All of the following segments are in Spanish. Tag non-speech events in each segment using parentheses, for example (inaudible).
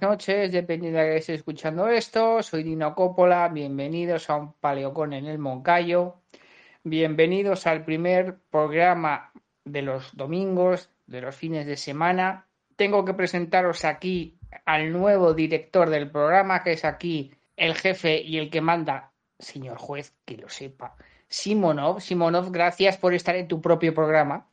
Noches, dependiendo de que estéis escuchando esto. Soy Dino Coppola, bienvenidos a un paleocón en el Moncayo. Bienvenidos al primer programa de los domingos, de los fines de semana. Tengo que presentaros aquí al nuevo director del programa, que es aquí el jefe y el que manda, señor juez, que lo sepa. Simonov, Simonov, gracias por estar en tu propio programa,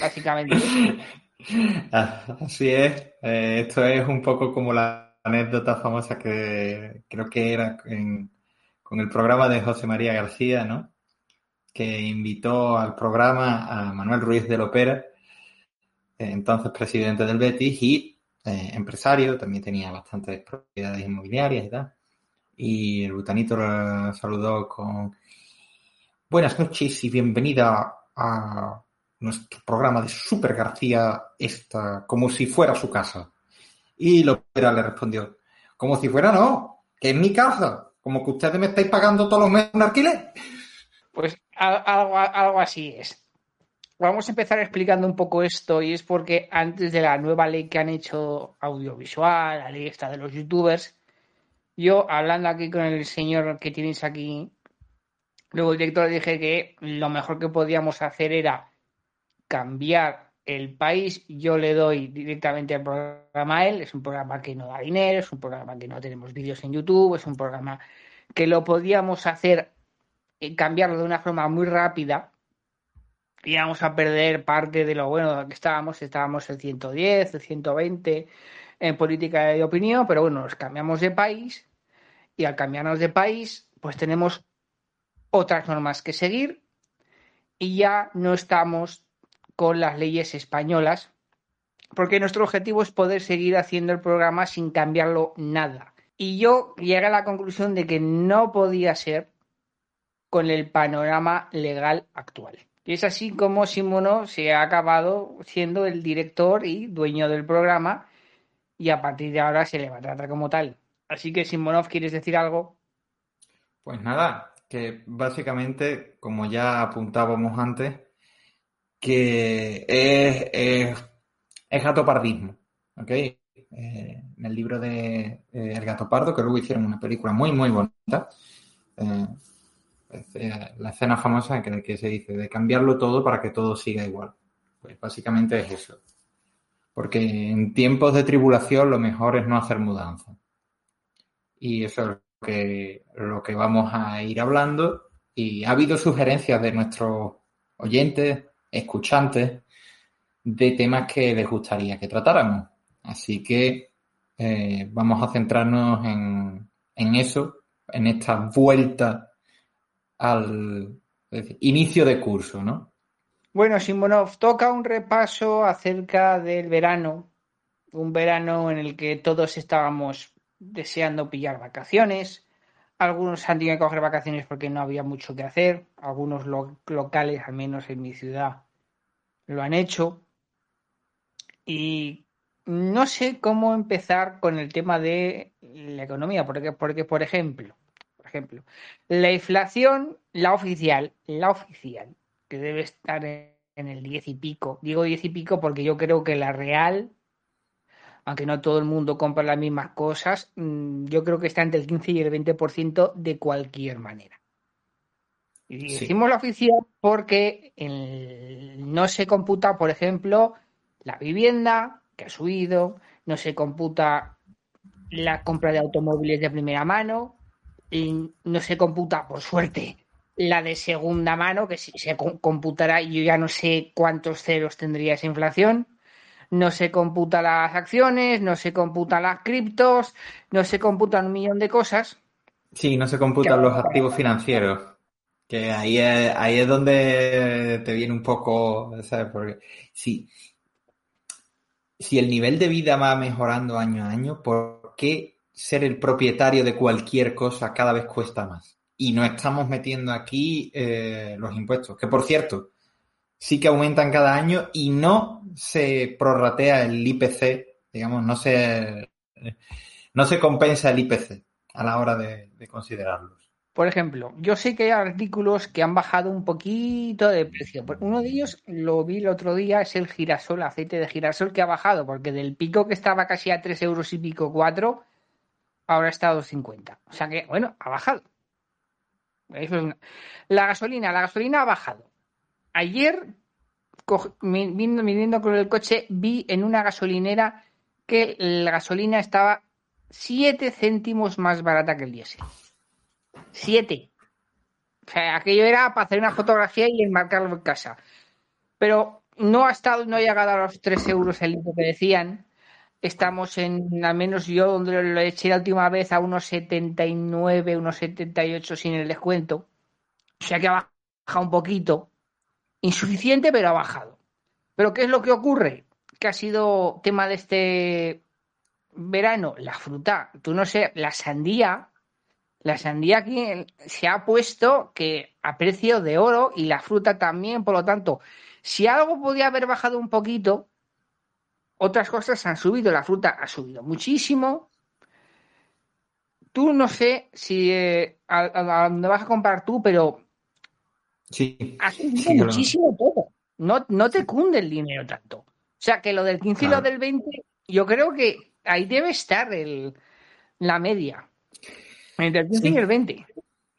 básicamente. (laughs) Así es, eh, esto es un poco como la anécdota famosa que creo que era en- con el programa de José María García, ¿no? Que invitó al programa a Manuel Ruiz de Lopera, eh, entonces presidente del Betis y eh, empresario, también tenía bastantes propiedades inmobiliarias y tal. Y el butanito lo saludó con buenas noches y bienvenida a nuestro programa de Super García, esta, como si fuera su casa. Y Lopera le respondió, como si fuera no, que es mi casa, como que ustedes me estáis pagando todos los meses un alquiler. Pues al- algo, algo así es. Vamos a empezar explicando un poco esto y es porque antes de la nueva ley que han hecho audiovisual, la ley esta de los youtubers, yo hablando aquí con el señor que tenéis aquí, luego el director dije que lo mejor que podíamos hacer era cambiar el país. Yo le doy directamente el programa a él. Es un programa que no da dinero, es un programa que no tenemos vídeos en YouTube, es un programa que lo podíamos hacer eh, cambiarlo de una forma muy rápida y vamos a perder parte de lo bueno que estábamos. Estábamos en 110, en 120 en política de opinión, pero bueno, nos cambiamos de país y al cambiarnos de país, pues tenemos otras normas que seguir y ya no estamos con las leyes españolas, porque nuestro objetivo es poder seguir haciendo el programa sin cambiarlo nada. Y yo llegué a la conclusión de que no podía ser con el panorama legal actual. Y es así como Simono se ha acabado siendo el director y dueño del programa y a partir de ahora se le va a tratar como tal. Así que Simonov, ¿quieres decir algo? Pues nada, que básicamente, como ya apuntábamos antes, que es, es, es gatopardismo, ¿ok? Eh, en el libro de eh, El gato pardo, que luego hicieron una película muy, muy bonita, eh, es, la escena famosa que, que se dice de cambiarlo todo para que todo siga igual. Pues básicamente es eso. Porque en tiempos de tribulación lo mejor es no hacer mudanza. Y eso es lo que, lo que vamos a ir hablando. Y ha habido sugerencias de nuestros oyentes, escuchantes, de temas que les gustaría que tratáramos. Así que eh, vamos a centrarnos en, en, eso, en esta vuelta al inicio de curso, ¿no? Bueno, Simonov, toca un repaso acerca del verano, un verano en el que todos estábamos deseando pillar vacaciones. Algunos han tenido que coger vacaciones porque no había mucho que hacer. Algunos lo locales, al menos en mi ciudad, lo han hecho. Y no sé cómo empezar con el tema de la economía, porque, porque por ejemplo, por ejemplo, la inflación, la oficial, la oficial, que debe estar en el 10 y pico. Digo 10 y pico porque yo creo que la real, aunque no todo el mundo compra las mismas cosas, mm, yo creo que está entre el 15 y el 20% de cualquier manera. Y Sí. decimos la oficial porque el- no se computa, por ejemplo, la vivienda, que ha subido, no se computa la compra de automóviles de primera mano, no se computa, por suerte, la de segunda mano, que si se computará, yo ya no sé cuántos ceros tendría esa inflación. No se computa las acciones, no se computan las criptos, no se computan un millón de cosas. Sí, no se computan los activos financieros. Que ahí es, ahí es donde te viene un poco, ¿sabes? Porque si, si el nivel de vida va mejorando año a año, ¿por qué ser el propietario de cualquier cosa cada vez cuesta más? Y no estamos metiendo aquí eh, los impuestos, que por cierto, sí que aumentan cada año y no se prorratea el IPC, digamos, no se, no se compensa el IPC a la hora de, de considerarlos. Por ejemplo, yo sé que hay artículos que han bajado un poquito de precio. Uno de ellos lo vi el otro día, es el girasol, aceite de girasol que ha bajado, porque del pico que estaba casi a 3 euros y pico 4, ahora está a 2,50. O sea que, bueno, ha bajado. La gasolina, la gasolina ha bajado. Ayer, viniendo con el coche, vi en una gasolinera que la gasolina estaba 7 céntimos más barata que el diésel. 7. O sea, aquello era para hacer una fotografía y enmarcarlo en casa. Pero no ha estado, no ha llegado a los 3 euros el litro que decían. Estamos en, al menos yo donde lo eché la última vez, a unos 79, unos 78 sin el descuento. O sea que ha bajado un poquito. Insuficiente, pero ha bajado. Pero ¿qué es lo que ocurre? Que ha sido tema de este verano, la fruta. Tú no sé, la sandía. La sandía aquí se ha puesto que a precio de oro y la fruta también, por lo tanto, si algo podía haber bajado un poquito, otras cosas han subido, la fruta ha subido muchísimo. Tú no sé si eh, a, dónde vas a comprar tú, pero sí, ha subido muchísimo todo. No, no te cunde el dinero tanto. O sea que lo del 15 y lo del 20, yo creo que ahí debe estar el, la media. Entre el 15 y el 20.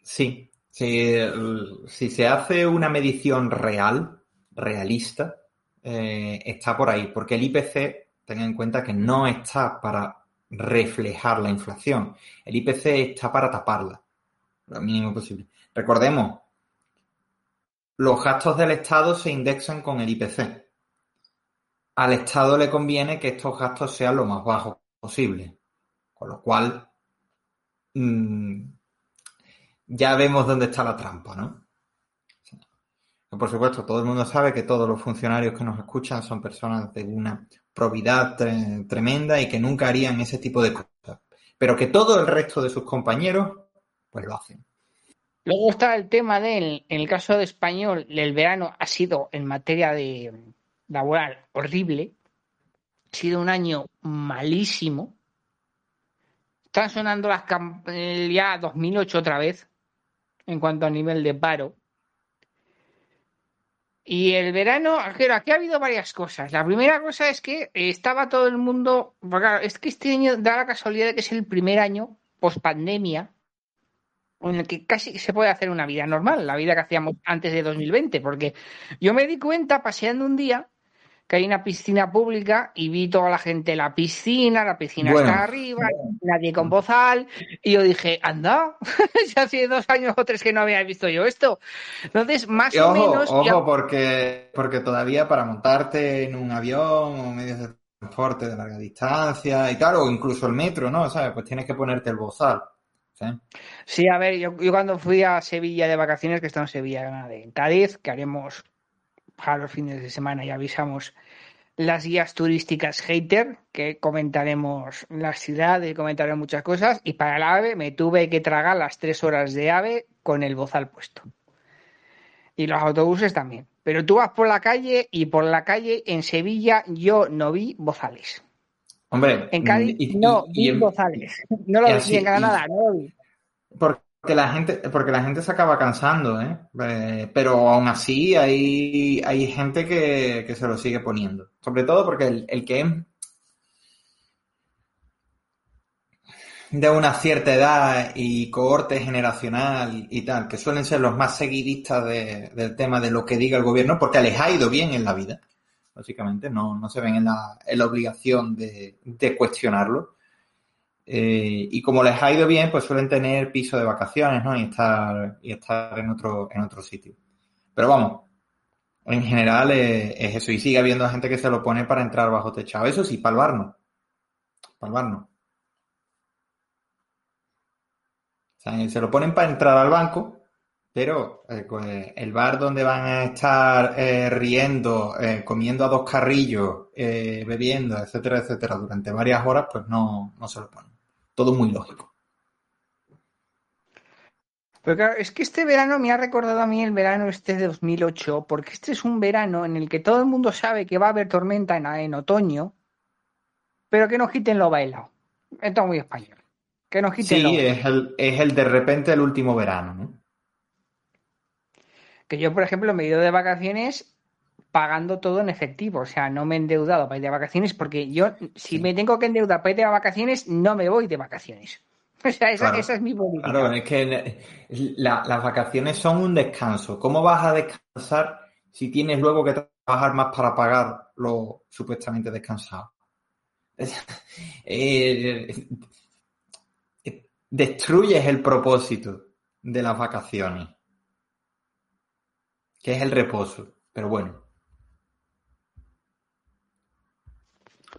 Sí, si se hace una medición real, realista, eh, está por ahí, porque el IPC, tengan en cuenta que no está para reflejar la inflación, el IPC está para taparla, lo mínimo posible. Recordemos, los gastos del Estado se indexan con el IPC. Al Estado le conviene que estos gastos sean lo más bajos posible, con lo cual mm, ya vemos dónde está la trampa, ¿no? Por supuesto, todo el mundo sabe que todos los funcionarios que nos escuchan son personas de una probidad tremenda y que nunca harían ese tipo de cosas. Pero que todo el resto de sus compañeros, pues lo hacen. Luego está el tema de, en el caso de español, el verano ha sido en materia de laboral horrible. Ha sido un año malísimo. Están sonando las ya 2008 otra vez en cuanto a nivel de paro. Y el verano, aquí ha habido varias cosas. La primera cosa es que estaba todo el mundo, es que este año da la casualidad de que es el primer año post pandemia en el que casi se puede hacer una vida normal, la vida que hacíamos antes de 2020, porque yo me di cuenta paseando un día que hay una piscina pública y vi toda la gente en la piscina, la piscina está arriba, nadie con bozal, y yo dije, anda, (laughs) ya hace dos años o tres que no había visto yo esto. Entonces, más o menos... Ojo, porque, porque todavía para montarte en un avión o medios de transporte de larga distancia y tal, o incluso el metro, ¿no? ¿Sabes? Pues tienes que ponerte el bozal. ¿sí? a ver, yo, cuando fui a Sevilla de vacaciones, que está en Sevilla, en Cádiz, que haremos a los fines de semana y avisamos las guías turísticas hater, que comentaremos las ciudades, comentaremos muchas cosas, y para el AVE me tuve que tragar las tres horas de AVE con el bozal puesto. Y los autobuses también. Pero tú vas por la calle y por la calle en Sevilla yo no vi bozales. Hombre, en Cádiz no vi bozales. (laughs) No lo vi en Granada, no lo vi. Porque la gente, porque la gente se acaba cansando, ¿eh? eh pero aún así hay, hay gente que, que, se lo sigue poniendo. Sobre todo porque el, el, que es de una cierta edad y cohorte generacional y tal, que suelen ser los más seguidistas de, del tema de lo que diga el gobierno, porque les ha ido bien en la vida, básicamente, no, no se ven en la, en la obligación de, de cuestionarlo Eh, y como les ha ido bien, pues suelen tener piso de vacaciones, ¿no? Y estar, y estar en otro, en otro sitio. Pero vamos, en general es, eso. Y sigue habiendo gente que se lo pone para entrar bajo techado. Eso sí, para el bar no. Para el bar no. O sea, se lo ponen para entrar al banco, pero eh, pues, el bar donde van a estar eh, riendo, comiendo a dos carrillos, bebiendo, etcétera, etcétera, durante varias horas, pues no, no se lo ponen. Todo muy lógico. Pero claro, es que este verano me ha recordado a mí el verano este de 2008, porque este es un verano en el que todo el mundo sabe que va a haber tormenta en, otoño, pero que nos quiten lo bailado. Esto es muy español. Que nos quiten sí, es el, es el de repente el último verano, ¿no? Que yo, por ejemplo, me he ido de vacaciones pagando todo en efectivo. O sea, no me he endeudado para ir de vacaciones porque yo, si me tengo que endeudar para ir de vacaciones, no me voy de vacaciones. (laughs) O sea, esa, es mi política. Claro, es que las vacaciones son un descanso. ¿Cómo vas a descansar si tienes luego que trabajar más para pagar lo supuestamente descansado? (laughs) Eh, destruyes el propósito de las vacaciones que es el reposo. Pero bueno.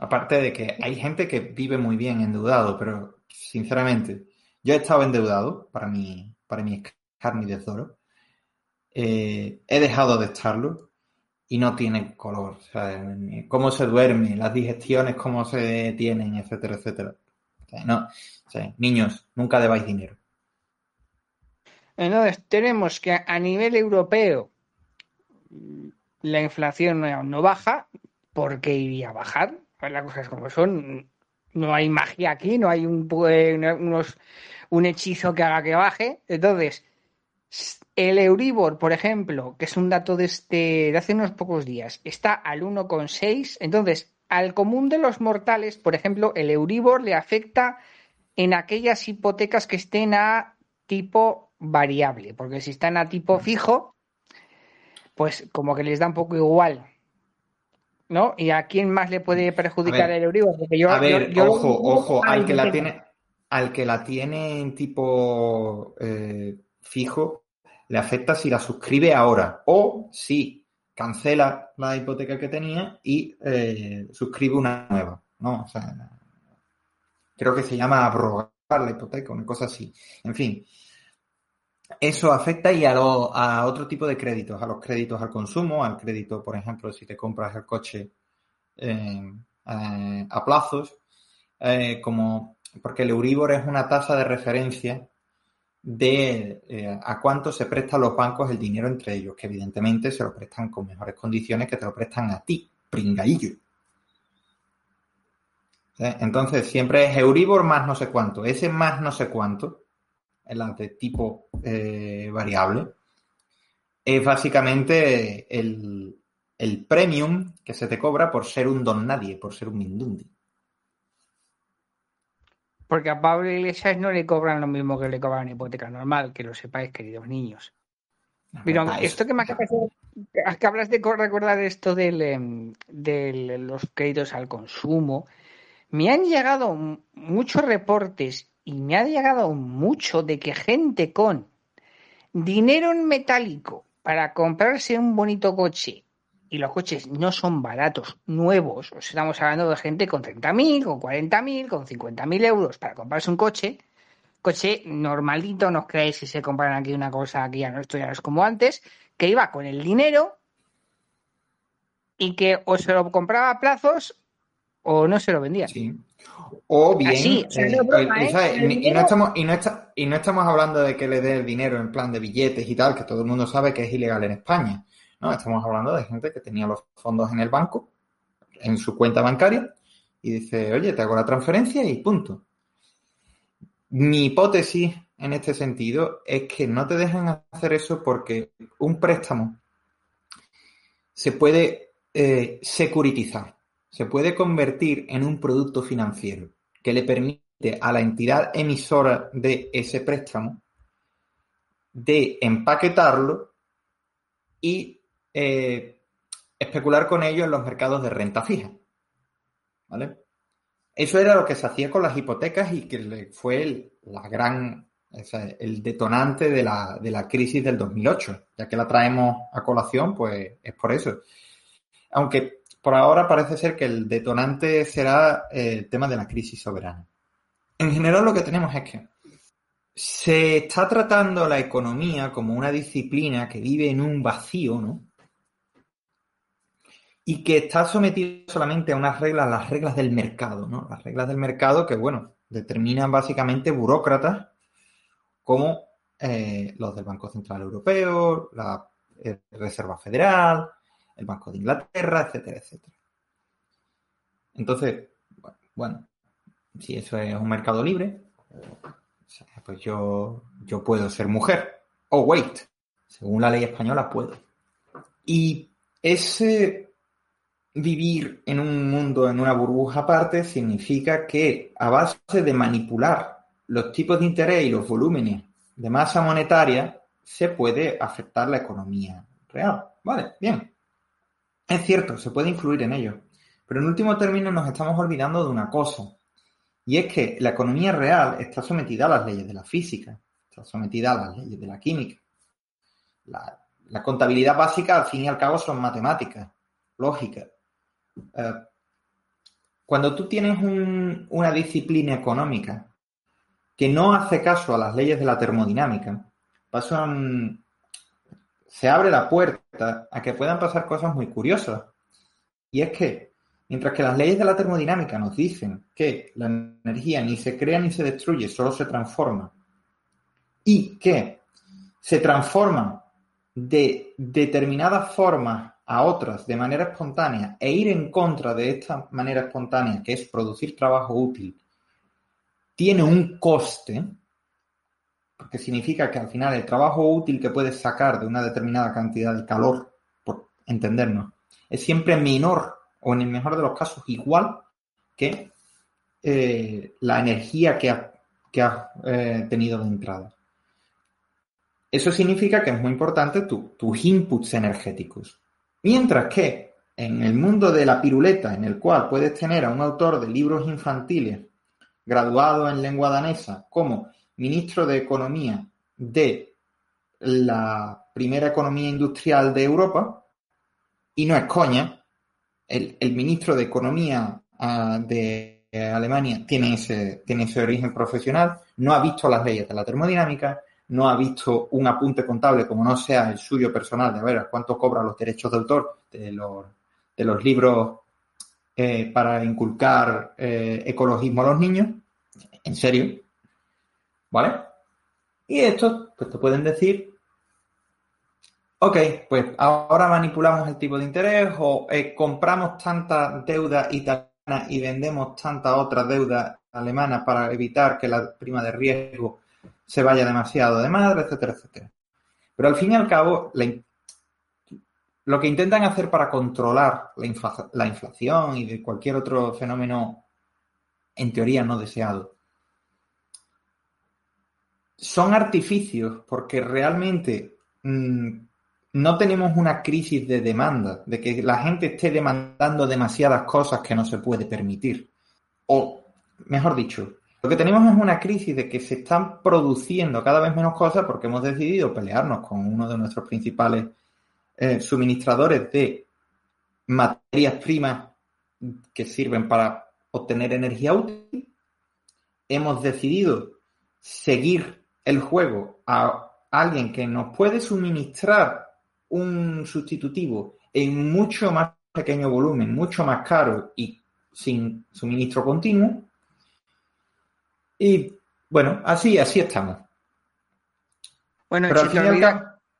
Aparte de que hay gente que vive muy bien endeudado, pero sinceramente, yo he estado endeudado para mi, para mi carne de Zoro. Eh, he dejado de estarlo y no tiene color. cómo se duerme, las digestiones, cómo se tienen, etcétera, etcétera. no, niños, nunca debáis dinero. Entonces, tenemos que a nivel europeo la inflación no, baja, ¿por qué iría a bajar? Pues las cosas como son. No hay magia aquí, no hay un, unos, un hechizo que haga que baje. Entonces, el Euribor, por ejemplo, que es un dato de, este, de hace unos pocos días, está al 1,6. Entonces, al común de los mortales, por ejemplo, el Euribor le afecta en aquellas hipotecas que estén a tipo variable, porque si están a tipo fijo, pues como que les da un poco igual. ¿No? ¿Y a quién más le puede perjudicar el Euribor? a ver, ojo, ojo, al que, la tiene, al que la tiene en tipo eh, fijo, le afecta si la suscribe ahora o si cancela la hipoteca que tenía y eh, suscribe una nueva, ¿no? O sea, creo que se llama abrogar la hipoteca, una cosa así. En fin, eso afecta y a, a otro tipo de créditos, a los créditos al consumo, al crédito, por ejemplo, si te compras el coche eh, eh, a plazos, eh, como porque el Euribor es una tasa de referencia de a cuánto se prestan los bancos el dinero entre ellos, que evidentemente se lo prestan con mejores condiciones que te lo prestan a ti, pringaillo. Entonces siempre es Euribor más no sé cuánto. Ese más no sé cuánto las de tipo eh, variable, es básicamente el, premium que se te cobra por ser un don nadie, por ser un mindundi. Porque a Pablo Iglesias no le cobran lo mismo que le cobran hipoteca normal, que lo sepáis, queridos niños. Pero esto que me que hablas de recordar esto em, de los créditos al consumo, me han llegado muchos reportes y me ha llegado mucho de que gente con dinero en metálico para comprarse un bonito coche y los coches no son baratos, nuevos, estamos hablando de gente con 30.000, con 40.000, con 50.000 euros para comprarse un coche, coche normalito, no os creéis si se compran aquí una cosa aquí ya no, esto ya no es como antes, que iba con el dinero y que o se lo compraba a plazos o no se lo vendía. Sí. O bien, y, no estamos, y, no y no estamos hablando de que le dé el dinero en plan de billetes y tal, que todo el mundo sabe que es ilegal en España. No, estamos hablando de gente que tenía los fondos en el banco, en su cuenta bancaria, y dice, oye, te hago la transferencia y punto. Mi hipótesis en este sentido es que no te dejen hacer eso porque un préstamo se puede eh, securitizar se puede convertir en un producto financiero que le permite a la entidad emisora de ese préstamo de empaquetarlo y eh, especular con ello en los mercados de renta fija. ¿Vale? Eso era lo que se hacía con las hipotecas y que fue el, la gran, el detonante de la, de la crisis del 2008. Ya que la traemos a colación, pues es por eso. Aunque por ahora parece ser que el detonante será el tema de la crisis soberana. En general lo que tenemos es que se está tratando la economía como una disciplina que vive en un vacío, ¿no? Y que está sometida solamente a unas reglas, las reglas del mercado, ¿no? Las reglas del mercado que, bueno, determinan básicamente burócratas como eh, los del Banco Central Europeo, la eh, Reserva Federal, el Banco de Inglaterra, etcétera, etcétera. Entonces, bueno, si eso es un mercado libre, pues yo, yo puedo ser mujer. Oh, wait, según la ley española puedo. Y ese vivir en un mundo, en una burbuja aparte, significa que a base de manipular los tipos de interés y los volúmenes de masa monetaria, se puede afectar la economía real. Vale, bien. Es cierto, se puede influir en ello. Pero en último término nos estamos olvidando de una cosa. Y es que la economía real está sometida a las leyes de la física, está sometida a las leyes de la química. La, contabilidad básica, al fin y al cabo, son matemáticas, lógica. Eh, cuando tú tienes una disciplina económica que no hace caso a las leyes de la termodinámica, pasan, se abre la puerta a que puedan pasar cosas muy curiosas. Y es que, mientras que las leyes de la termodinámica nos dicen que la energía ni se crea ni se destruye, solo se transforma, y que se transforma de determinadas formas a otras de manera espontánea e ir en contra de esta manera espontánea, que es producir trabajo útil, tiene un coste, porque significa que al final el trabajo útil que puedes sacar de una determinada cantidad de calor, por entendernos, es siempre menor o en el mejor de los casos igual que eh, la energía que has que eh, tenido de entrada. Eso significa que es muy importante tus inputs energéticos. Mientras que en el mundo de la piruleta, en el cual puedes tener a un autor de libros infantiles graduado en lengua danesa como ministro de Economía de la primera economía industrial de Europa, y no es coña, el, ministro de Economía ah, de Alemania tiene ese, tiene ese origen profesional, no ha visto las leyes de la termodinámica, no ha visto un apunte contable como no sea el suyo personal de a ver cuánto cobran los derechos de autor de los, de los libros eh, para inculcar eh, ecologismo a los niños, en serio, ¿vale? Y estos, pues te pueden decir, ok, pues ahora manipulamos el tipo de interés o eh, compramos tanta deuda italiana y vendemos tanta otra deuda alemana para evitar que la prima de riesgo se vaya demasiado de madre, etcétera, etcétera. Pero al fin y al cabo, la, lo que intentan hacer para controlar la, inflación y de cualquier otro fenómeno en teoría no deseado son artificios porque realmente mm, no tenemos una crisis de demanda, de que la gente esté demandando demasiadas cosas que no se puede permitir. O, mejor dicho, lo que tenemos es una crisis de que se están produciendo cada vez menos cosas porque hemos decidido pelearnos con uno de nuestros principales eh, suministradores de materias primas que sirven para obtener energía útil, hemos decidido seguir el juego a alguien que nos puede suministrar un sustitutivo en mucho más pequeño volumen, mucho más caro y sin suministro continuo. Y bueno, así, así estamos. Bueno, Pero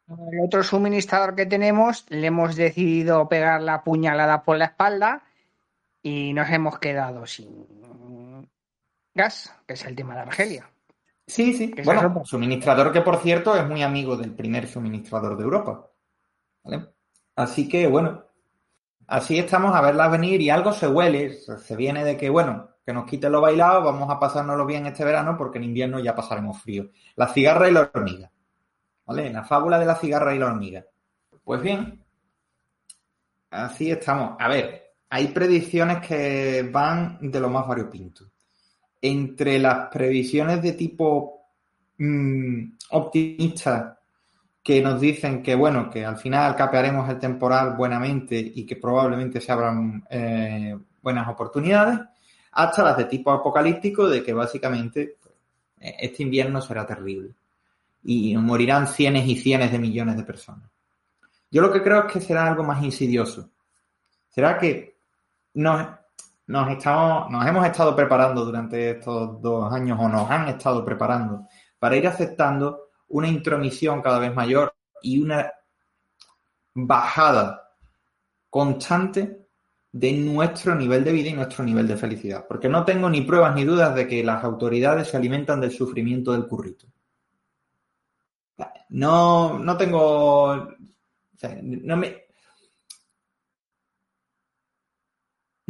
el otro suministrador que tenemos le hemos decidido pegar la puñalada por la espalda y nos hemos quedado sin gas, que es el tema de Argelia. Sí, sí. Bueno, suministrador que por cierto es muy amigo del primer suministrador de Europa. Así que bueno, así estamos a verla venir y algo se huele, se viene de que bueno, que nos quite lo bailado, vamos a pasárnoslo bien este verano porque en invierno ya pasaremos frío. La cigarra y la hormiga. ¿Vale? La fábula de la cigarra y la hormiga. Pues bien, así estamos. A ver, hay predicciones que van de lo más variopinto. Entre las previsiones de tipo mm, optimista que nos dicen que, bueno, que al final capearemos el temporal buenamente y que probablemente se abran eh, buenas oportunidades, hasta las de tipo apocalíptico de que básicamente pues, este invierno será terrible y morirán cienes y cienes de millones de personas. Yo lo que creo es que será algo más insidioso. Será que nos, nos, estamos, nos hemos estado preparando durante estos dos años o nos han estado preparando para ir aceptando una intromisión cada vez mayor y una bajada constante de nuestro nivel de vida y nuestro nivel de felicidad. Porque no tengo ni pruebas ni dudas de que las autoridades se alimentan del sufrimiento del currito. No, no tengo no me.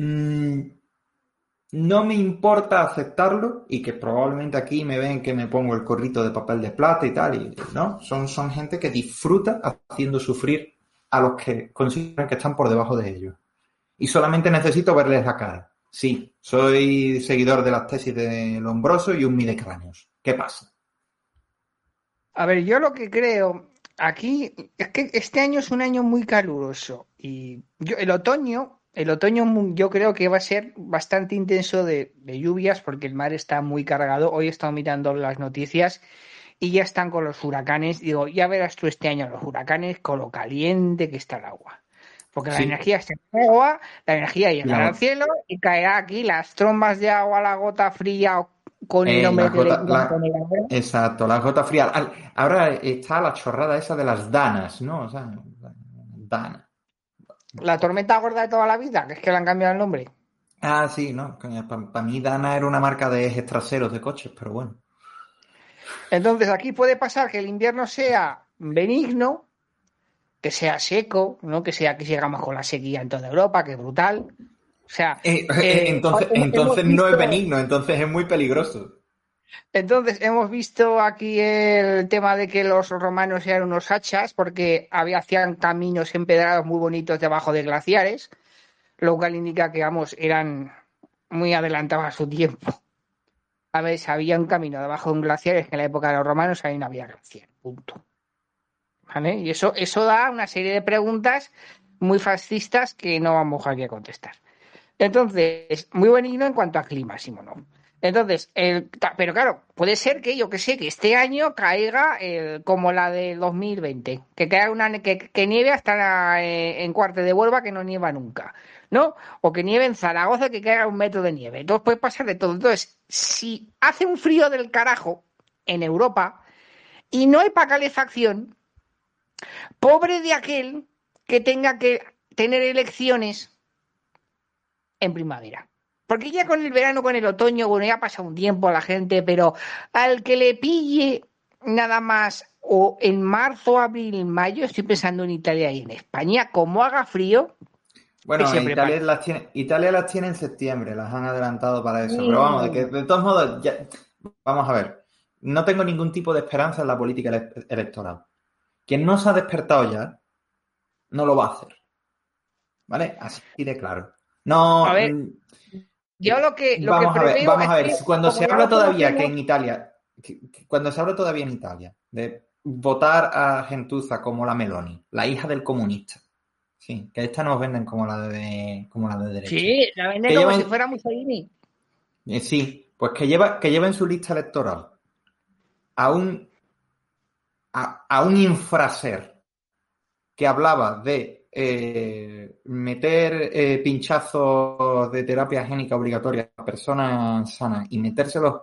Mm, no me importa aceptarlo y que probablemente aquí me ven que me pongo el corrito de papel de plata y tal, y no, son, son gente que disfruta haciendo sufrir a los que consideran que están por debajo de ellos. Y solamente necesito verles la cara. Sí, soy seguidor de las tesis de Lombroso y un de cráneos. ¿Qué pasa? A ver, yo lo que creo aquí es que este año es un año muy caluroso y yo, el otoño, el otoño yo creo que va a ser bastante intenso de, lluvias porque el mar está muy cargado. Hoy he estado mirando las noticias y ya están con los huracanes. Digo, ya verás tú este año los huracanes con lo caliente que está el agua. Porque la energía está en agua, la energía llega al cielo y caerá aquí las trombas de agua, la gota fría con el eh, nombre Exacto, la gota fría. Ahora está la chorrada esa de las danas, ¿no? O sea, dana. La tormenta gorda de toda la vida, que es que le han cambiado el nombre. Ah, sí, no. Para mí Dana era una marca de ejes traseros de coches, pero bueno. Entonces aquí puede pasar que el invierno sea benigno, que sea seco, ¿no? Que sea que sigamos con la sequía en toda Europa, que es brutal. O sea, eh, eh, entonces, entonces no es benigno, entonces es muy peligroso. Entonces, hemos visto aquí el tema de que los romanos eran unos hachas porque había, hacían caminos empedrados muy bonitos debajo de glaciares, lo cual indica que, vamos, eran muy adelantados a su tiempo. A ver, había un camino debajo de un glaciar, es que en la época de los romanos ahí no había glaciar, punto. ¿Vale? Y eso, eso da una serie de preguntas muy fascistas que no vamos aquí a contestar. Entonces, muy benigno en cuanto a clima, no. Entonces, pero claro, puede ser que yo que sé, que este año caiga como la de 2020, que caiga una que, nieve hasta eh, en Cuarte de Huelva que no nieva nunca, ¿no? O que nieve en Zaragoza que caiga un metro de nieve. Entonces puede pasar de todo. Entonces, si hace un frío del carajo en Europa y no hay para calefacción, pobre de aquel que tenga que tener elecciones en primavera. Porque ya con el verano, con el otoño, bueno, ya pasa un tiempo la gente, pero al que le pille nada más o en marzo, abril, mayo, estoy pensando en Italia y en España, como haga frío. Bueno, Italia las, tiene, Italia las tiene en septiembre, las han adelantado para eso. Pero vamos, de, que, de todos modos, vamos a ver. No tengo ningún tipo de esperanza en la política electoral. Quien no se ha despertado ya, no lo va a hacer. ¿Vale? Así de claro. No. A ver, mm, yo lo que. vamos a ver, vamos a ver. cuando se habla todavía que en Italia, cuando se habla todavía en Italia de votar a Gentuza como la Meloni, la hija del comunista. Sí, que esta nos venden como la de, como la de derecha. Sí, la venden como si fuera Mussolini. Eh, sí, pues que lleva, que lleva en su lista electoral a un, a, a un infraser que hablaba de eh, meter eh, pinchazos de terapia génica obligatoria a personas sanas y metérselos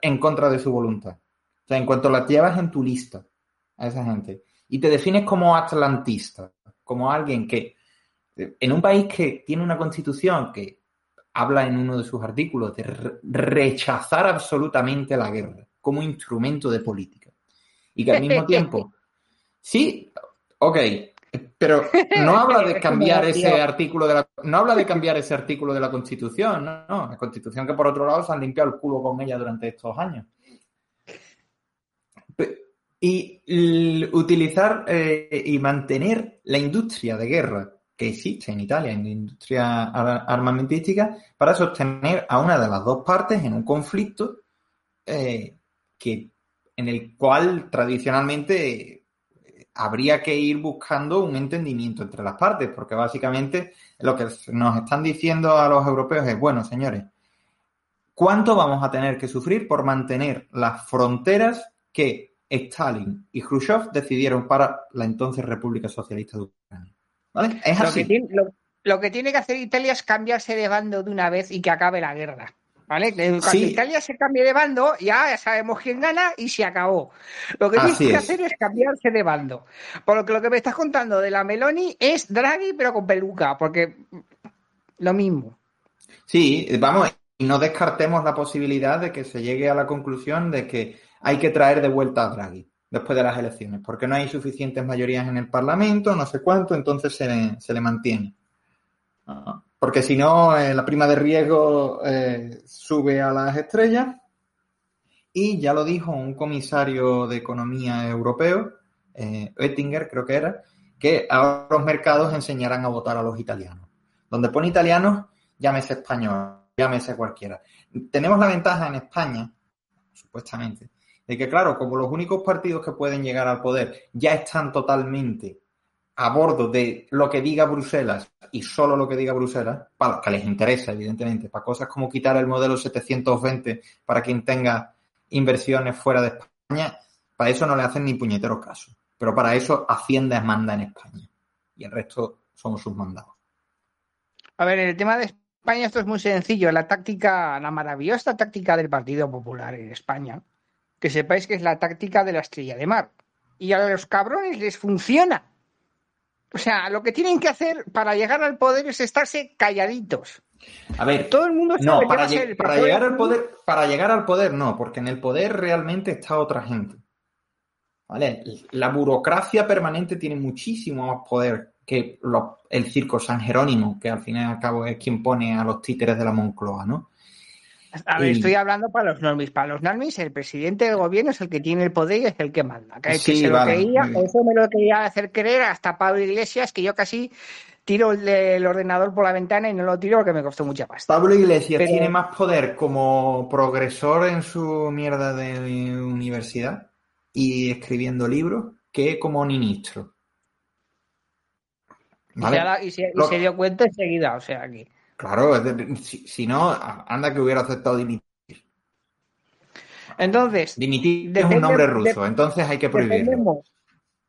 en contra de su voluntad. O sea, en cuanto la llevas en tu lista a esa gente y te defines como atlantista, como alguien que, en un país que tiene una constitución que habla en uno de sus artículos de rechazar absolutamente la guerra como instrumento de política y que al mismo (laughs) tiempo, sí, ok, pero (laughs) no habla de cambiar ese artículo de la, no habla de cambiar ese artículo de la Constitución, no, la Constitución que por otro lado se han limpiado el culo con ella durante estos años. Y utilizar eh, y mantener la industria de guerra que existe en Italia en la industria armamentística para sostener a una de las dos partes en un conflicto eh, que, en el cual tradicionalmente habría que ir buscando un entendimiento entre las partes, porque básicamente lo que nos están diciendo a los europeos es, bueno, señores, ¿cuánto vamos a tener que sufrir por mantener las fronteras que Stalin y Khrushchev decidieron para la entonces República Socialista de Ucrania? Es así. Lo que, tiene, que hacer Italia es cambiarse de bando de una vez y que acabe la guerra. ¿Vale? Cuando Italia se cambie de bando, ya sabemos quién gana y se acabó. Lo que tiene que hacer es cambiarse de bando. Por lo que lo que me estás contando de la Meloni es Draghi, pero con peluca, porque lo mismo. Sí, vamos, y no descartemos la posibilidad de que se llegue a la conclusión de que hay que traer de vuelta a Draghi después de las elecciones, porque no hay suficientes mayorías en el Parlamento, no sé cuánto, entonces se le, se le mantiene. Ah, porque si no, eh, la prima de riesgo eh, sube a las estrellas. Y ya lo dijo un comisario de economía europeo, eh, Oettinger creo que era, que ahora los mercados enseñarán a votar a los italianos. Donde pone italianos, llámese español, llámese cualquiera. Tenemos la ventaja en España, supuestamente, de que, claro, como los únicos partidos que pueden llegar al poder ya están totalmente a bordo de lo que diga Bruselas y solo lo que diga Bruselas, para los que les interesa, evidentemente, para cosas como quitar el modelo 720 para quien tenga inversiones fuera de España, para eso no le hacen ni puñetero caso. Pero para eso Hacienda manda en España y el resto somos sus mandados. A ver, en el tema de España esto es muy sencillo. La táctica, la maravillosa táctica del Partido Popular en España que sepáis que es la táctica de la estrella de mar. Y a los cabrones les funciona. O sea, lo que tienen que hacer para llegar al poder es estarse calladitos. A ver, todo el mundo sabe no, para, para llegar al poder, para llegar al poder no, porque en el poder realmente está otra gente. ¿Vale? La burocracia permanente tiene muchísimo más poder que el circo San Jerónimo, que al fin y al cabo es quien pone a los títeres de la Moncloa, ¿no? A ver, estoy hablando para los normis. Para los normis, el presidente del gobierno es el que tiene el poder y es el que manda. Que, se lo eso me lo quería hacer creer hasta Pablo Iglesias, que yo casi tiro el, ordenador por la ventana y no lo tiro porque me costó mucha pasta. Pablo Iglesias tiene más poder como progresor en su mierda de universidad y escribiendo libros que como ministro. Y, se, dio cuenta enseguida, o sea, aquí. Claro, si, no, anda que hubiera aceptado dimitir. Entonces. Dimitir es un nombre ruso, entonces hay que prohibirlo.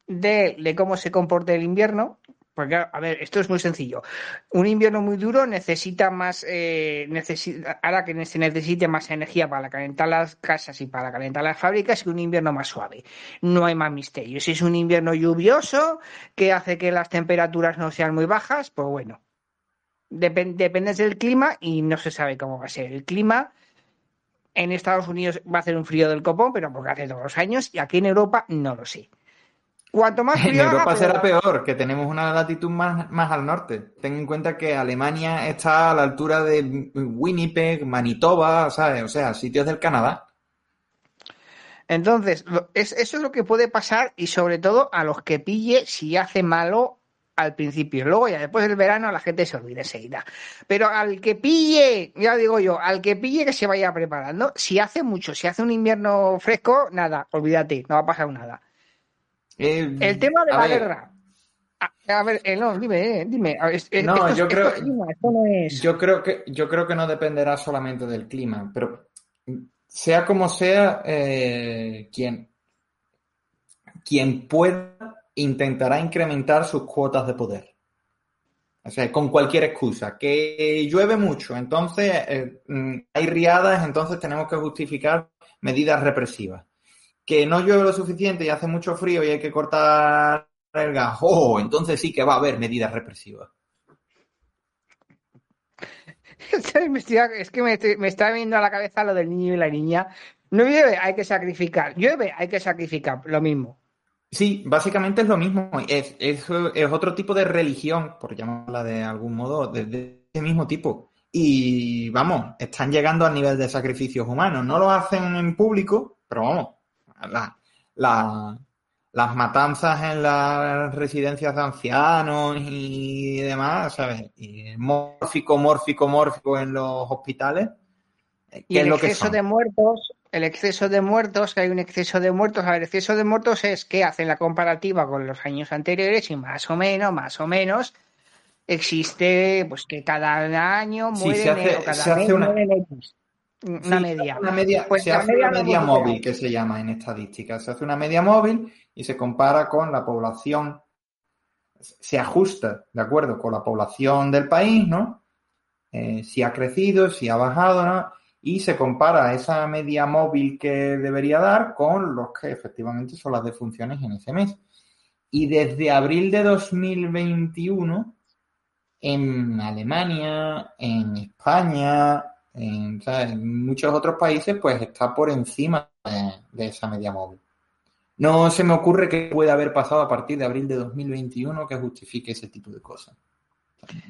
De, de cómo se comporta el invierno, porque, a ver, esto es muy sencillo. Un invierno muy duro necesita más, eh, necesita, hará que se necesite más energía para calentar las casas y para calentar las fábricas que un invierno más suave. No hay más misterio. Si es un invierno lluvioso que hace que las temperaturas no sean muy bajas, pues bueno, depende del clima y no se sabe cómo va a ser el clima. En Estados Unidos va a hacer un frío del copón, pero porque hace todos los años, y aquí en Europa no lo sé. Cuanto más (laughs) frío En Europa será peor, que tenemos una latitud más, más al norte. Ten en cuenta que Alemania está a la altura de Winnipeg, Manitoba, ¿sabes? O sea, sitios del Canadá. Entonces, eso es lo que puede pasar y sobre todo a los que pille si hace malo al principio. Luego ya después del verano la gente se olvida enseguida. Pero al que pille, ya digo yo, al que pille que se vaya preparando. Si hace mucho, si hace un invierno fresco, nada, olvídate, no va a pasar nada. Eh, el tema de la guerra. A, ver, eh, no, dime, eh, dime. no, yo creo, yo creo que yo creo que no dependerá solamente del clima, pero sea como sea, quien quien pueda intentará incrementar sus cuotas de poder. O sea, con cualquier excusa. Que llueve mucho, entonces eh, mm, hay riadas, entonces tenemos que justificar medidas represivas. Que no llueve lo suficiente y hace mucho frío y hay que cortar el gas. Oh, entonces sí que va a haber medidas represivas. (laughs) es que me, me, está viendo a la cabeza lo del niño y la niña. No llueve, hay que sacrificar. Llueve, hay que sacrificar. Lo mismo. Sí, básicamente es lo mismo. Es, es, otro tipo de religión, por llamarla de algún modo, de, ese mismo tipo. Y vamos, están llegando al nivel de sacrificios humanos. No lo hacen en público, pero vamos, la, las matanzas en las residencias de ancianos y demás, ¿sabes? Y mórfico, mórfico, mórfico en los hospitales. ¿Qué y el es exceso lo que de muertos, el exceso de muertos, que hay un exceso de muertos, a ver, el exceso de muertos es que hacen la comparativa con los años anteriores y más o menos, más o menos, existe pues que cada año muere cada mes una... una media. Una media pues se hace una media móvil que se llama en estadística. Se hace una media móvil y se compara con la población, se ajusta de acuerdo con la población del país, ¿no? Eh, si ha crecido, si ha bajado, ¿no? Y se compara esa media móvil que debería dar con los que efectivamente son las defunciones en ese mes. Y desde abril de 2021, en Alemania, en España, en, muchos otros países, pues está por encima de esa media móvil. No se me ocurre que pueda haber pasado a partir de abril de 2021 que justifique ese tipo de cosas.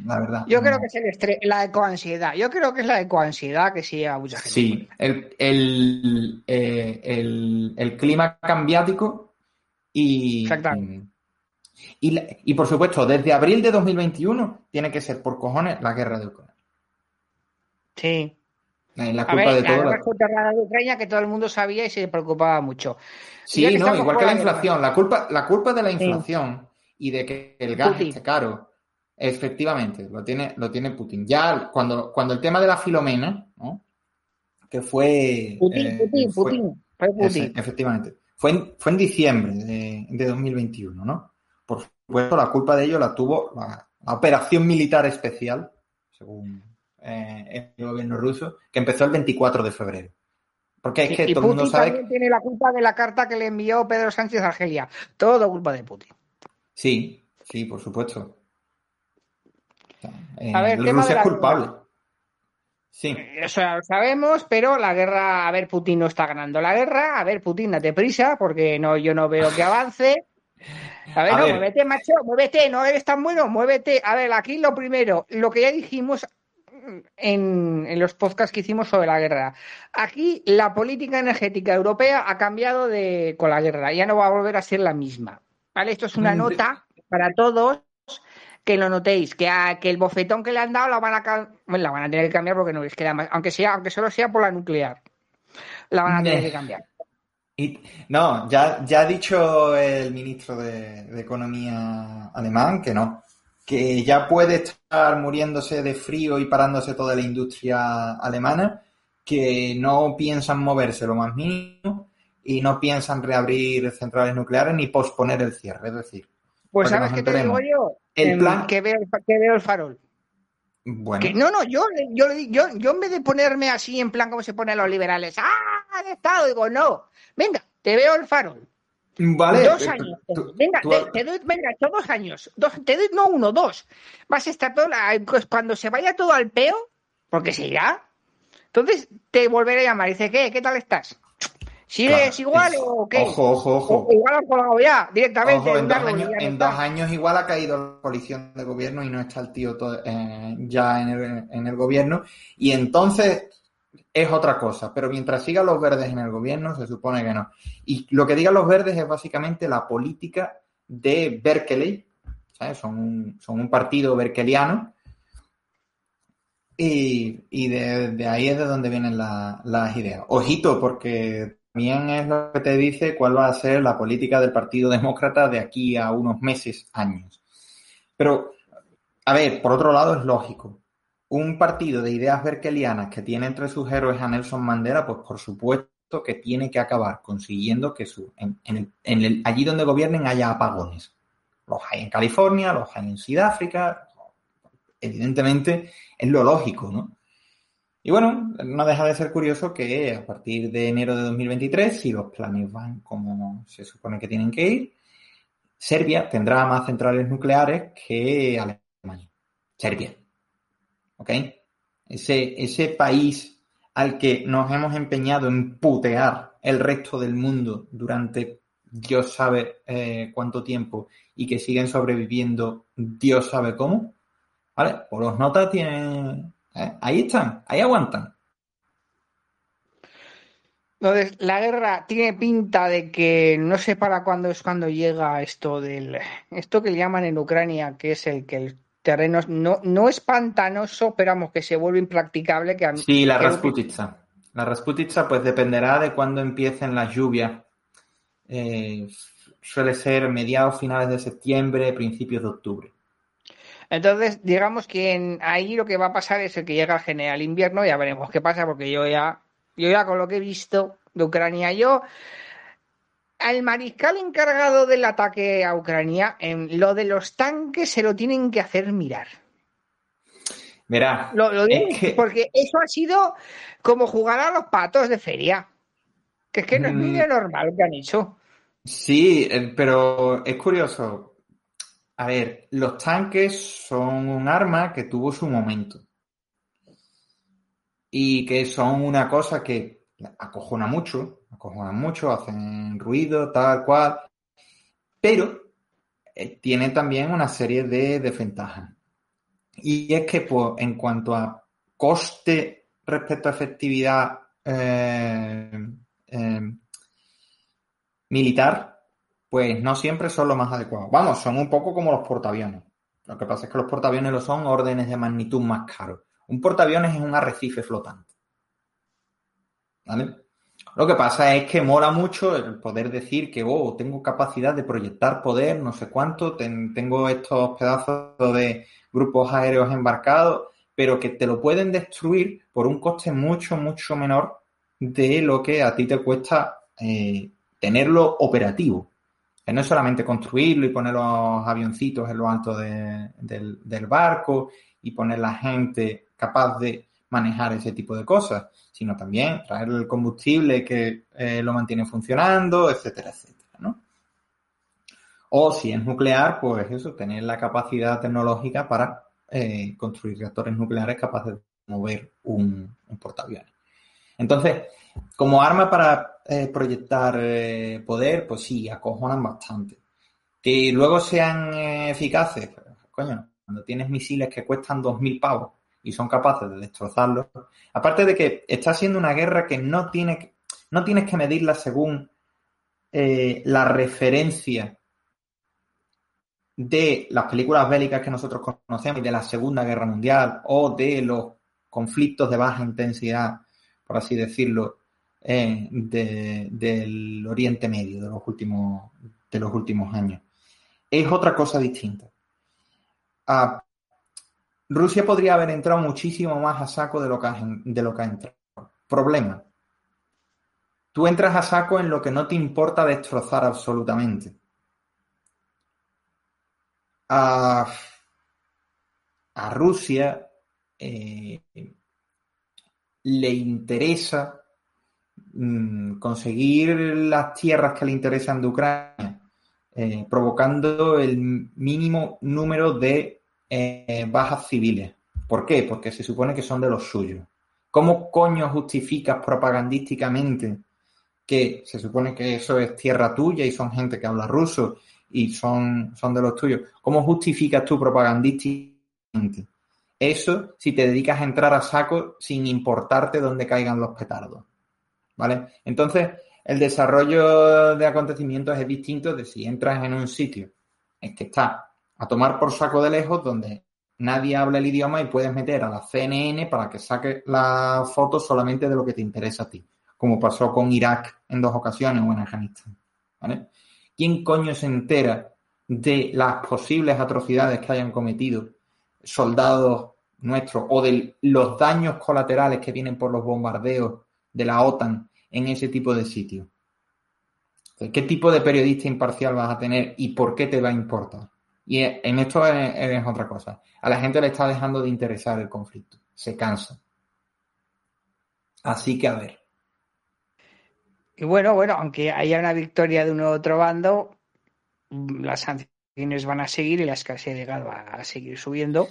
La verdad. Yo creo que es el la ecoansiedad. Yo creo que es la ecoansiedad que sí lleva mucha gente. Sí, el, el, eh, el, el clima cambiático y, y, y, por supuesto, desde abril de 2021 tiene que ser por cojones la guerra de Ucrania. Sí. La culpa de todo. La de Ucrania que todo el mundo sabía y se preocupaba mucho. Sí, no, igual que la inflación. La culpa, la culpa de la inflación y de que el gas esté caro, efectivamente, lo tiene, lo tiene Putin. Ya cuando, cuando el tema de la filomena, ¿no? que fue. Putin, eh, Putin, Putin. Fue Putin. efectivamente. Fue en, fue en diciembre de, de, 2021, ¿no? Por supuesto, la culpa de ello la tuvo la, la operación militar especial, según eh, el gobierno ruso, que empezó el 24 de febrero. Porque es que todo el mundo sabe. También tiene la culpa de la carta que le envió Pedro Sánchez a Argelia. Todo culpa de Putin. Sí, sí, por supuesto. A ver, Rusia es culpable. Sí. Eso ya lo sabemos, pero la guerra, a ver, Putin no está ganando la guerra. A ver, Putin, date prisa, porque no, yo no veo que avance. A ver, no, muévete, macho, muévete, no eres tan bueno, muévete. A ver, aquí lo primero, lo que ya dijimos en, los podcasts que hicimos sobre la guerra. Aquí la política energética europea ha cambiado de, con la guerra, ya no va a volver a ser la misma. ¿Vale? Esto es una mm, nota para todos que lo notéis, que, que el bofetón que le han dado la van a, la van a tener que cambiar porque no les queda más, aunque sea, aunque solo sea por la nuclear, la van a tener que cambiar. Y, no, ya, ya ha dicho el ministro de Economía alemán que no, que ya puede estar muriéndose de frío y parándose toda la industria alemana, que no piensan moverse lo más mínimo y no piensan reabrir centrales nucleares ni posponer el cierre. Es decir, pues sabes qué te digo yo, el plan que veo, que veo el farol. Bueno. no, no, yo, yo, yo, yo en vez de ponerme así en plan como se ponen los liberales, ¡ah! de Estado, digo, no, venga, te veo el farol. Vale. Dos eh, años. venga, te, doy, venga, dos años. Dos, te doy, no uno, dos. Vas a estar todo, pues cuando se vaya todo al peo, porque se irá, entonces te volveré a llamar. Y dice, ¿qué? ¿Qué tal estás? ¿Sigues igual o qué? Ojo, ojo, ojo. igual has colgado ya, directamente. en, dos años, en dos años, igual ha caído la coalición de gobierno y no está el tío eh, ya en el, en el gobierno. Y entonces es otra cosa, pero mientras sigan los verdes en el gobierno, se supone que no. Y lo que digan los verdes es básicamente la política de Berkeley, Son un, son un partido berkeliano, y, de, ahí es de donde vienen las ideas. Ojito, porque también es lo que te dice cuál va a ser la política del Partido Demócrata de aquí a unos meses, años. Pero, a ver, por otro lado es lógico un partido de ideas berkelianas que tiene entre sus héroes a Nelson Mandela, pues por supuesto que tiene que acabar consiguiendo que su, en, el, allí donde gobiernen haya apagones. Los hay en California, los hay en Sudáfrica, evidentemente es lo lógico, ¿no? Y bueno, no deja de ser curioso que a partir de enero de 2023, si los planes van como se supone que tienen que ir, Serbia tendrá más centrales nucleares que Alemania. Serbia. ¿ok? Ese, ese país al que nos hemos empeñado en putear el resto del mundo durante Dios sabe eh, cuánto tiempo y que siguen sobreviviendo Dios sabe cómo, ¿vale? Por los notas tienen... Ahí están, ahí aguantan. Entonces, la guerra tiene pinta de que no sé para cuándo es cuando llega esto del esto que le llaman en Ucrania, que es el que el terreno no, no es pantanoso, pero vamos, que se vuelve impracticable. Que, sí, la que- Rasputitsa. La Rasputitsa, pues dependerá de cuándo empiecen las lluvias. Eh, suele ser mediados, finales de septiembre, principios de octubre. Entonces, digamos que en- ahí lo que va a pasar es el que llega el general invierno, ya veremos qué pasa, porque yo ya, yo ya con lo que he visto de Ucrania, yo, al mariscal encargado del ataque a Ucrania, en lo de los tanques se lo tienen que hacer mirar. Verá, Lo, lo digo es que porque eso ha sido como jugar a los patos de feria. Que es que no es Mm. ni de normal lo que han hecho. sí, eh, pero es curioso. A ver, los tanques son un arma que tuvo su momento. Y que son una cosa que acojona mucho, acojonan mucho, hacen ruido, tal cual. Pero eh, tiene también una serie de desventajas. Y es que, pues, en cuanto a coste respecto a efectividad eh, eh, militar, pues no siempre son lo más adecuado. Vamos, son un poco como los portaaviones. Lo que pasa es que los portaaviones lo son órdenes de magnitud más caros. Un portaaviones es un arrecife flotante. ¿Vale? Lo que pasa es que mola mucho el poder decir que, oh, tengo capacidad de proyectar poder, no sé cuánto, ten- tengo estos pedazos de grupos aéreos embarcados, pero que te lo pueden destruir por un coste mucho, mucho menor de lo que a ti te cuesta eh, tenerlo operativo. Que no es solamente construirlo y poner los avioncitos en lo alto de- del, del barco y poner la gente capaz de manejar ese tipo de cosas, sino también traer el combustible que eh, lo mantiene funcionando, etcétera, etcétera, ¿no? O si es nuclear, pues eso, tener la capacidad tecnológica para eh, construir reactores nucleares capaces de mover un, un portaaviones. Entonces, como arma para eh, proyectar eh, poder, pues sí, acojonan bastante. Que luego sean eh, eficaces, coño, cuando tienes misiles que cuestan 2.000 pavos y son capaces de destrozarlos. Aparte de que está siendo una guerra que no, no tienes que medirla según eh, la referencia de las películas bélicas que nosotros conocemos y de la Segunda Guerra Mundial o de los conflictos de baja intensidad, por así decirlo, eh, de- del Oriente Medio de los últimos, de los últimos años. Es otra cosa distinta. Ah, Rusia podría haber entrado muchísimo más a saco de lo que ha, de lo que ha entrado. Problema. Tú entras a saco en lo que no te importa destrozar absolutamente. A, a Rusia eh, le interesa mm, conseguir las tierras que le interesan de Ucrania, eh, provocando el mínimo número de eh, bajas civiles. ¿Por qué? Porque se supone que son de los suyos. ¿Cómo coño justificas propagandísticamente que se supone que eso es tierra tuya y son gente que habla ruso y son, son de los tuyos? ¿Cómo justificas tú propagandísticamente eso si te dedicas a entrar a saco sin importarte dónde caigan los petardos? ¿Vale? Entonces, el desarrollo de acontecimientos es distinto de si entras en un sitio en que está a tomar por saco de lejos donde nadie habla el idioma y puedes meter a la CNN para que saque la foto solamente de lo que te interesa a ti, como pasó con Irak en dos ocasiones o en Afganistán. ¿vale? ¿Quién coño se entera de las posibles atrocidades que hayan cometido soldados nuestros o de los daños colaterales que vienen por los bombardeos de la OTAN en ese tipo de sitios? ¿Qué tipo de periodista imparcial vas a tener y por qué te va a importar? Y en esto es, otra cosa. A la gente le está dejando de interesar el conflicto. Se cansa. Así que a ver. Y bueno, bueno, aunque haya una victoria de uno u otro bando, las sanciones van a seguir y la escasez de gas va a seguir subiendo.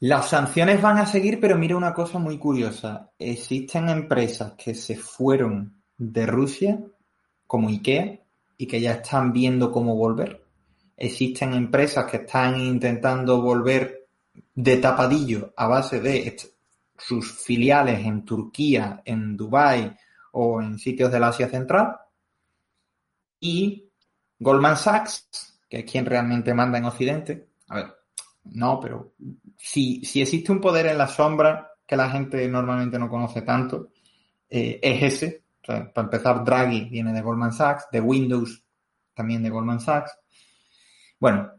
Las sanciones van a seguir, pero mira una cosa muy curiosa. Existen empresas que se fueron de Rusia, como IKEA, y que ya están viendo cómo volver existen empresas que están intentando volver de tapadillo a base de sus filiales en Turquía, en Dubái o en sitios del Asia Central. Y Goldman Sachs, que es quien realmente manda en Occidente. A ver, no, pero si, si existe un poder en la sombra que la gente normalmente no conoce tanto, eh, es ese. para empezar, Draghi viene de Goldman Sachs, de Windows también de Goldman Sachs. Bueno,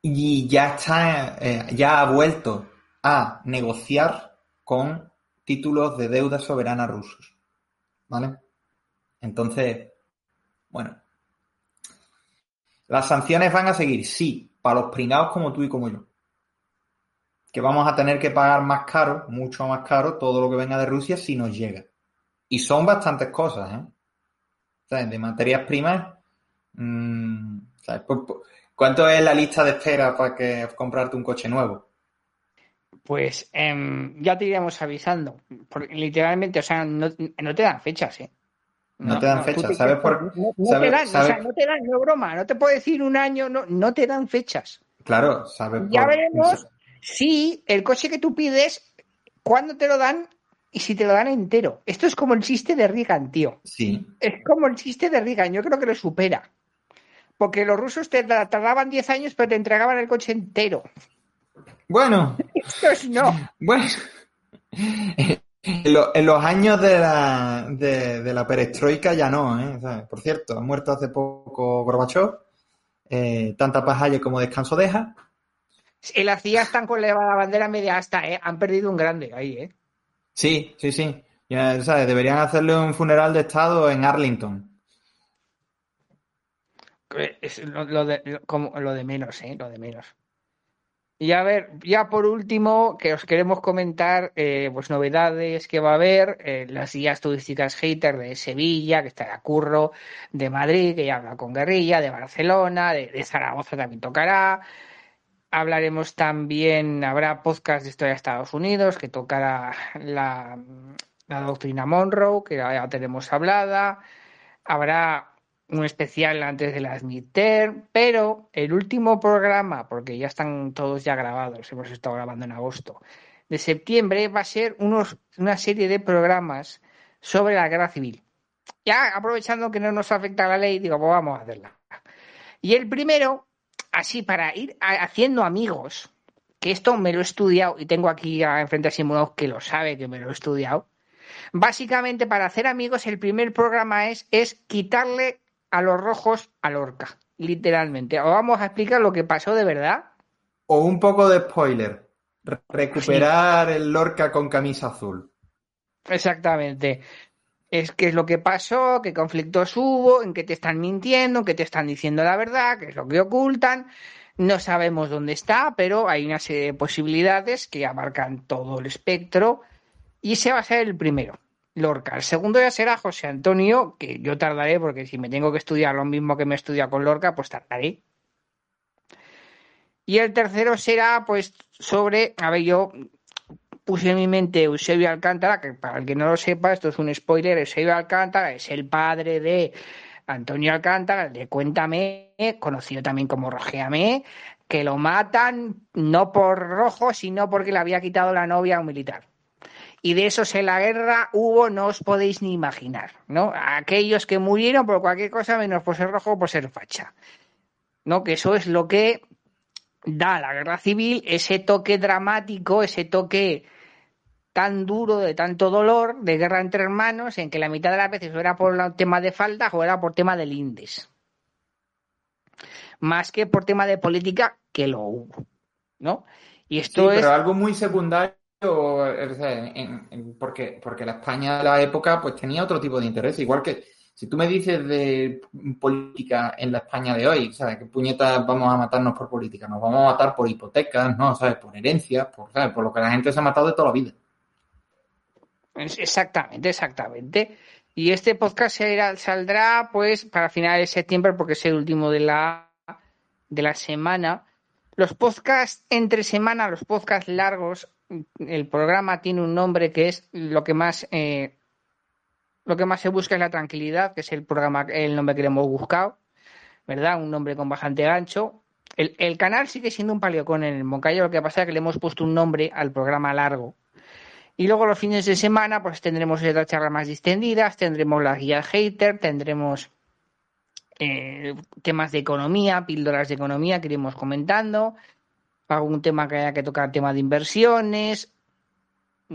y ya está, eh, ya ha vuelto a negociar con títulos de deuda soberana rusos. ¿Vale? Entonces, bueno. Las sanciones van a seguir, sí, para los pringados como tú y como yo. Que vamos a tener que pagar más caro, mucho más caro, todo lo que venga de Rusia si nos llega. Y son bastantes cosas, ¿eh? De materias primas. Mmm, ¿Cuánto es la lista de espera para que comprarte un coche nuevo? Pues em, ya te iríamos avisando. Porque, literalmente, o sea, no, te dan fechas, ¿eh? No, te dan fechas, ¿sabes por No, te dan, o sea, no te dan, no broma, no te puedo decir un año, no, no te dan fechas. Claro, ¿sabes? Ya veremos si el coche que tú pides, cuándo te lo dan y si te lo dan entero. Esto es como el chiste de Reagan, tío. Sí. Es como el chiste de Reagan, yo creo que lo supera. Porque los rusos te tardaban 10 años, pero te entregaban el coche entero. Bueno. (laughs) Estos no. Bueno. (laughs) En, los años de la, de, la perestroika ya no, ¿eh? por cierto, ha muerto hace poco Gorbachev. Eh, tanta pajalle como descanso deja. El las CIA están con la bandera media hasta, ¿eh? Han perdido un grande ahí, ¿eh? Sí, sí, sí. Ya, ¿sabes? Deberían hacerle un funeral de Estado en Arlington. Es lo, de, como, lo de menos, ¿eh? Lo de menos. Y a ver, ya por último, que os queremos comentar eh, pues novedades que va a haber, eh, las guías turísticas hater de Sevilla, que está de Curro, de Madrid, que ya habla con Guerrilla, de Barcelona, de, Zaragoza también tocará. Hablaremos también, habrá podcast de historia de Estados Unidos, que tocará la, la doctrina Monroe, que ya tenemos hablada. Habrá un especial antes de las midterm, pero el último programa, porque ya están todos ya grabados, hemos estado grabando en agosto, de septiembre va a ser unos, una serie de programas sobre la guerra civil. Ya aprovechando que no nos afecta la ley, digo, pues vamos a hacerla. Y el primero, así para ir haciendo amigos, que esto me lo he estudiado y tengo aquí enfrente a Simonov que lo sabe que me lo he estudiado. Básicamente, para hacer amigos, el primer programa es, es quitarle a los rojos a Lorca, literalmente. O vamos a explicar lo que pasó de verdad. O un poco de spoiler. Recuperar el Lorca con camisa azul. Exactamente. Es que es lo que pasó, qué conflictos hubo, en qué te están mintiendo, en qué te están diciendo la verdad, qué es lo que ocultan. No sabemos dónde está, pero hay una serie de posibilidades que abarcan todo el espectro y ese va a ser el primero. Lorca. El segundo ya será José Antonio, que yo tardaré, porque si me tengo que estudiar lo mismo que me estudia con Lorca, pues tardaré. Y el tercero será, pues, sobre, a ver, yo puse en mi mente Eusebio Alcántara, que para el que no lo sepa, esto es un spoiler, Eusebio Alcántara es el padre de Antonio Alcántara, de Cuéntame, conocido también como Rogeame, que lo matan no por rojo, sino porque le había quitado la novia a un militar y de esos en la guerra hubo, no os podéis ni imaginar, ¿no? Aquellos que murieron por cualquier cosa menos por ser rojo o por ser facha, ¿no? Que eso es lo que da la guerra civil, ese toque dramático, ese toque tan duro, de tanto dolor, de guerra entre hermanos, en que la mitad de las veces era por el tema de falda o era por tema del indes. Más que por tema de política, que lo hubo, ¿no? Y esto sí, pero algo muy secundario porque, porque la España de la época pues tenía otro tipo de interés, igual que si tú me dices de política en la España de hoy, ¿sabes? ¿Qué puñetas vamos a matarnos por política? Nos vamos a matar por hipotecas, ¿no? ¿Sabes? Por herencias, por, ¿sabes? Por lo que la gente se ha matado de toda la vida. Exactamente, exactamente. Y este podcast saldrá pues para finales de septiembre porque es el último de la, de la semana. Los podcasts entre semana, los podcasts largos, el programa tiene un nombre que es lo que más eh, lo que más se busca es la tranquilidad, que es el programa, el nombre que le hemos buscado, ¿verdad? Un nombre con bastante gancho. El, canal sigue siendo un paleocón en el Moncayo, lo que pasa es que le hemos puesto un nombre al programa largo. Y luego los fines de semana, pues tendremos otras charlas más distendidas, tendremos la guía hater, tendremos eh, temas de economía, píldoras de economía que iremos comentando, algún tema que haya que tocar, tema de inversiones,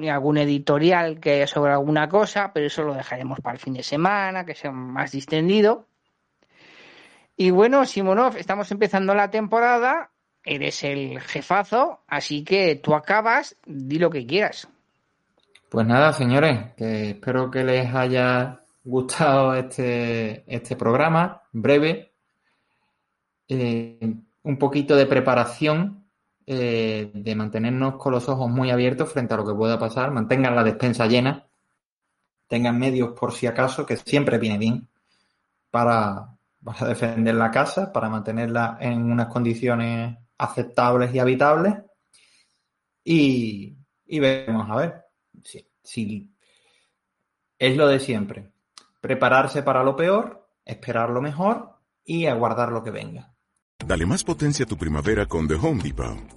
algún editorial que sobre alguna cosa, pero eso lo dejaremos para el fin de semana, que sea más distendido. Y bueno, Simonov, estamos empezando la temporada, eres el jefazo, así que tú acabas, di lo que quieras. Pues nada, señores, que espero que les haya gustado este, este programa, breve, eh, un poquito de preparación, eh, de mantenernos con los ojos muy abiertos frente a lo que pueda pasar, mantengan la despensa llena, tengan medios por si acaso, que siempre viene bien para, para defender la casa, para mantenerla en unas condiciones aceptables y habitables. Y, y a ver si, es lo de siempre. Prepararse para lo peor, esperar lo mejor y aguardar lo que venga. Dale más potencia a tu primavera con The Home Depot.